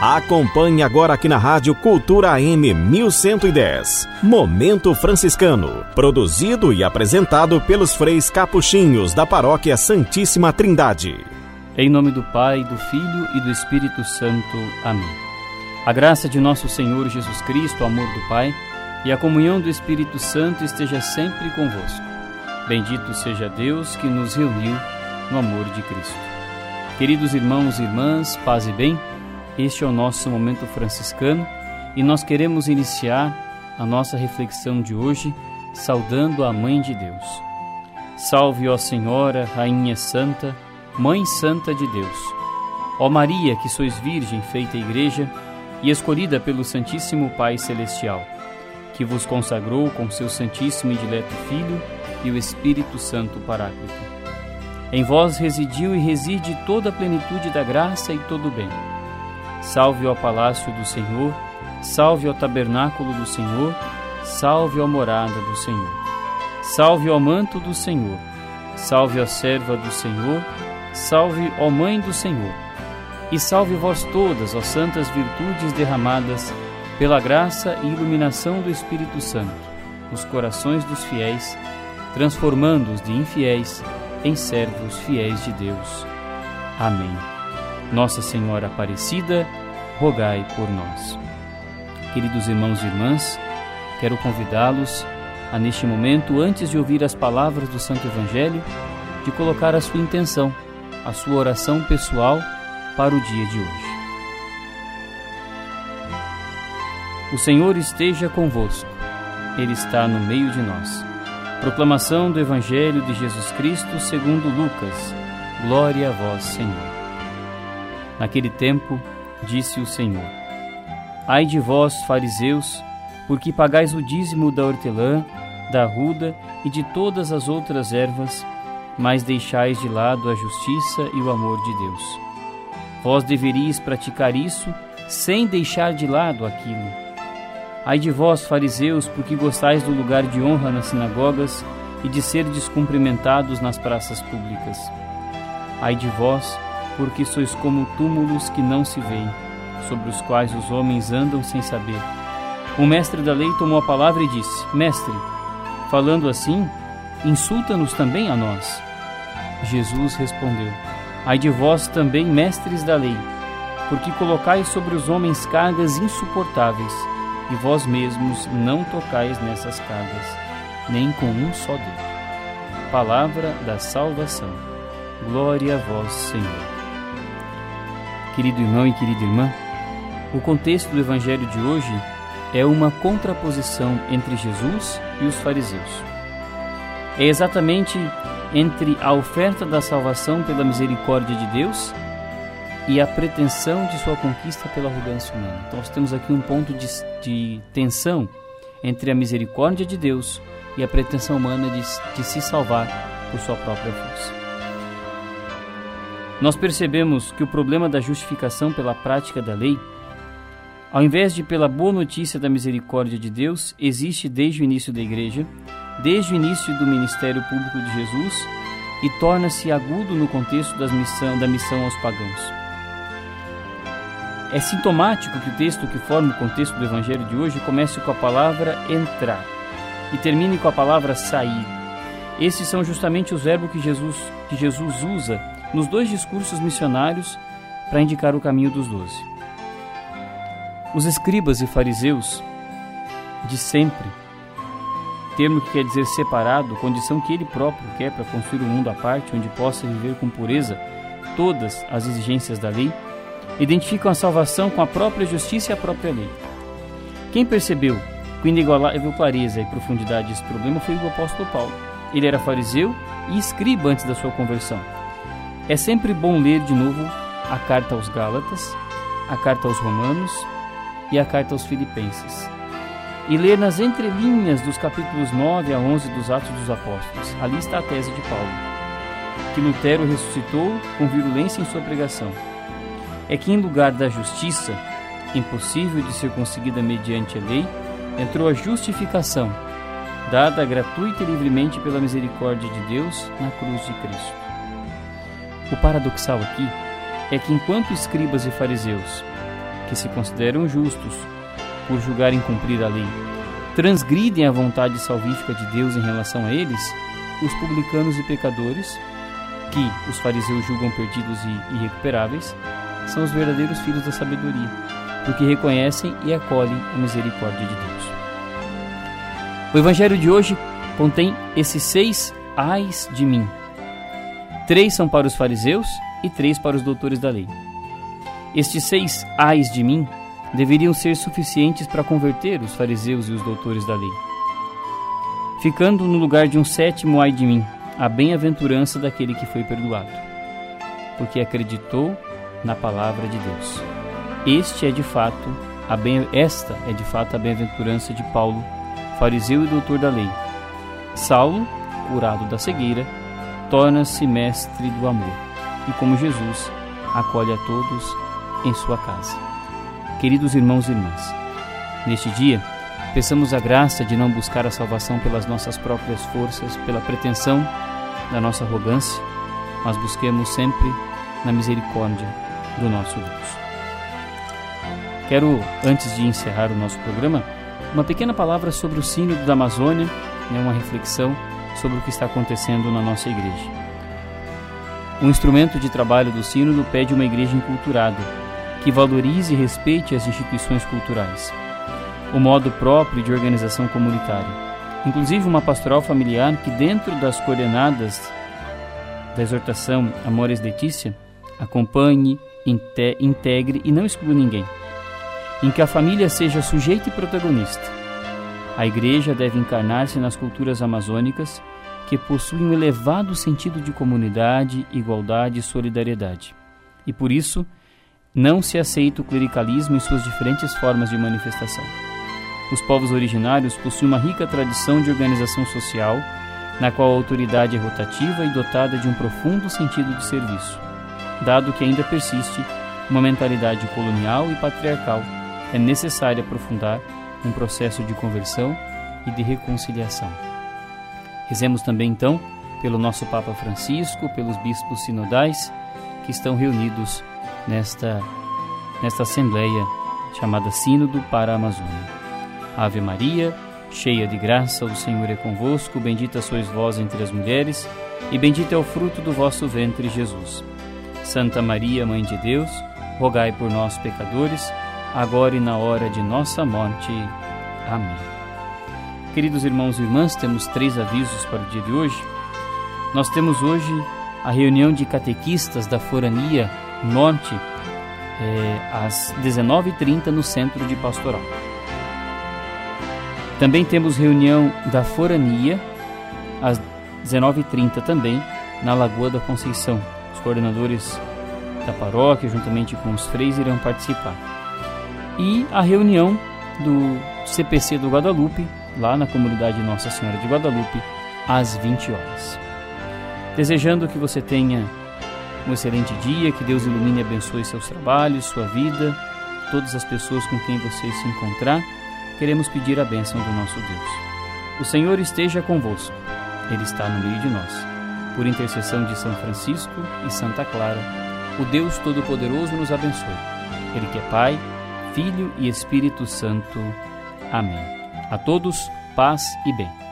Acompanhe agora aqui na Rádio Cultura AM 1110. Momento Franciscano. Produzido e apresentado pelos freis capuchinhos da Paróquia Santíssima Trindade. Em nome do Pai, do Filho e do Espírito Santo. Amém. A graça de nosso Senhor Jesus Cristo, o amor do Pai e a comunhão do Espírito Santo esteja sempre convosco. Bendito seja Deus que nos reuniu no amor de Cristo. Queridos irmãos e irmãs, paz e bem, este é o nosso momento franciscano e nós queremos iniciar a nossa reflexão de hoje saudando a Mãe de Deus. Salve, ó Senhora, Rainha Santa, Mãe Santa de Deus. Ó Maria, que sois Virgem feita Igreja e escolhida pelo Santíssimo Pai Celestial, que vos consagrou com seu Santíssimo e Dileto Filho e o Espírito Santo Paráclito. Em vós residiu e reside toda a plenitude da graça e todo o bem. Salve ao palácio do Senhor, salve ao tabernáculo do Senhor, salve à morada do Senhor. Salve ao manto do Senhor, salve a serva do Senhor, salve ó mãe do Senhor. E salve vós todas, ó santas virtudes derramadas pela graça e iluminação do Espírito Santo, nos corações dos fiéis, transformando-os de infiéis em servos fiéis de Deus. Amém. Nossa Senhora Aparecida, rogai por nós. Queridos irmãos e irmãs, quero convidá-los a, neste momento, antes de ouvir as palavras do Santo Evangelho, de colocar a sua intenção, a sua oração pessoal para o dia de hoje. O Senhor esteja convosco, Ele está no meio de nós. Proclamação do Evangelho de Jesus Cristo segundo Lucas. Glória a vós, Senhor. Naquele tempo, disse o Senhor: Ai de vós, fariseus, porque pagais o dízimo da hortelã, da ruda e de todas as outras ervas, mas deixais de lado a justiça e o amor de Deus. Vós deveríeis praticar isso sem deixar de lado aquilo. Ai de vós, fariseus, porque gostais do lugar de honra nas sinagogas e de ser descumprimentados nas praças públicas. Ai de vós, porque sois como túmulos que não se veem, sobre os quais os homens andam sem saber. O mestre da lei tomou a palavra e disse: Mestre, falando assim, insulta-nos também a nós. Jesus respondeu: Ai de vós também, mestres da lei, porque colocais sobre os homens cargas insuportáveis, e vós mesmos não tocais nessas cargas, nem com um só dedo. Palavra da salvação. Glória a vós, Senhor. Querido irmão e querida irmã, o contexto do Evangelho de hoje é uma contraposição entre Jesus e os fariseus. É exatamente entre a oferta da salvação pela misericórdia de Deus e a pretensão de sua conquista pela arrogância humana. Então, nós temos aqui um ponto de, de tensão entre a misericórdia de Deus e a pretensão humana de, de se salvar por sua própria força. Nós percebemos que o problema da justificação pela prática da lei, ao invés de pela boa notícia da misericórdia de Deus, existe desde o início da igreja, desde o início do ministério público de Jesus e torna-se agudo no contexto missão, da missão aos pagãos. É sintomático que o texto que forma o contexto do evangelho de hoje comece com a palavra entrar e termine com a palavra sair. Esses são justamente os verbos que Jesus, que Jesus usa nos dois discursos missionários para indicar o caminho dos doze. Os escribas e fariseus de sempre, termo que quer dizer separado, condição que ele próprio quer para construir um mundo à parte onde possa viver com pureza todas as exigências da lei, identificam a salvação com a própria justiça e a própria lei. Quem percebeu com inigualável clareza e profundidade esse problema foi o apóstolo Paulo. Ele era fariseu e escriba antes da sua conversão. É sempre bom ler de novo a carta aos Gálatas, a carta aos Romanos e a carta aos Filipenses. E ler nas entrelinhas dos capítulos 9 a 11 dos Atos dos Apóstolos. Ali está a tese de Paulo, que Lutero ressuscitou com virulência em sua pregação. É que em lugar da justiça, impossível de ser conseguida mediante a lei, entrou a justificação, dada gratuita e livremente pela misericórdia de Deus na cruz de Cristo. O paradoxal aqui é que enquanto escribas e fariseus que se consideram justos por julgarem cumprir a lei, transgridem a vontade salvífica de Deus em relação a eles, os publicanos e pecadores, que os fariseus julgam perdidos e irrecuperáveis, são os verdadeiros filhos da sabedoria, porque reconhecem e acolhem a misericórdia de Deus. O evangelho de hoje contém esses seis ais de mim. Três são para os fariseus e três para os doutores da lei. Estes seis ais de mim deveriam ser suficientes para converter os fariseus e os doutores da lei. Ficando no lugar de um sétimo ai de mim, a bem-aventurança daquele que foi perdoado, porque acreditou na palavra de Deus. Este é de fato a bem, esta é de fato a bem-aventurança de Paulo, fariseu e doutor da lei. Saulo, curado da cegueira, torna-se mestre do amor e, como Jesus, acolhe a todos em sua casa. Queridos irmãos e irmãs, neste dia, peçamos a graça de não buscar a salvação pelas nossas próprias forças, pela pretensão da nossa arrogância, mas busquemos sempre na misericórdia do nosso Deus. Quero, antes de encerrar o nosso programa, uma pequena palavra sobre o Sínodo da Amazônia, né, uma reflexão sobre o que está acontecendo na nossa igreja. O instrumento de trabalho do Sínodo pede uma igreja enculturada, que valorize e respeite as instituições culturais, o modo próprio de organização comunitária, inclusive uma pastoral familiar que, dentro das coordenadas da exortação Amores Letícia, acompanhe, integre e não exclua ninguém, em que a família seja sujeito e protagonista. A igreja deve encarnar-se nas culturas amazônicas que possuem um elevado sentido de comunidade, igualdade e solidariedade. E por isso, não se aceita o clericalismo em suas diferentes formas de manifestação. Os povos originários possuem uma rica tradição de organização social, na qual a autoridade é rotativa e dotada de um profundo sentido de serviço. Dado que ainda persiste uma mentalidade colonial e patriarcal, é necessário aprofundar um processo de conversão e de reconciliação. Rezemos também, então, pelo nosso Papa Francisco, pelos bispos sinodais que estão reunidos nesta, nesta Assembleia chamada Sínodo para a Amazônia. Ave Maria, cheia de graça, o Senhor é convosco, bendita sois vós entre as mulheres, e bendito é o fruto do vosso ventre, Jesus. Santa Maria, Mãe de Deus, rogai por nós, pecadores, agora e na hora de nossa morte. Amém. Queridos irmãos e irmãs, temos três avisos para o dia de hoje. Nós temos hoje a reunião de catequistas da Forania Norte, é, às 19h30, no Centro de Pastoral. Também temos reunião da Forania, às 19h30 também, na Lagoa da Conceição. Os coordenadores da paróquia, juntamente com os freis, irão participar. E a reunião do CPC do Guadalupe, lá na comunidade Nossa Senhora de Guadalupe, às 20 horas. Desejando que você tenha um excelente dia, que Deus ilumine e abençoe seus trabalhos, sua vida, todas as pessoas com quem você se encontrar, queremos pedir a bênção do nosso Deus. O Senhor esteja convosco, Ele está no meio de nós. Por intercessão de São Francisco e Santa Clara, o Deus Todo-Poderoso nos abençoe. Ele que é Pai, Filho e Espírito Santo. Amém. A todos, paz e bem.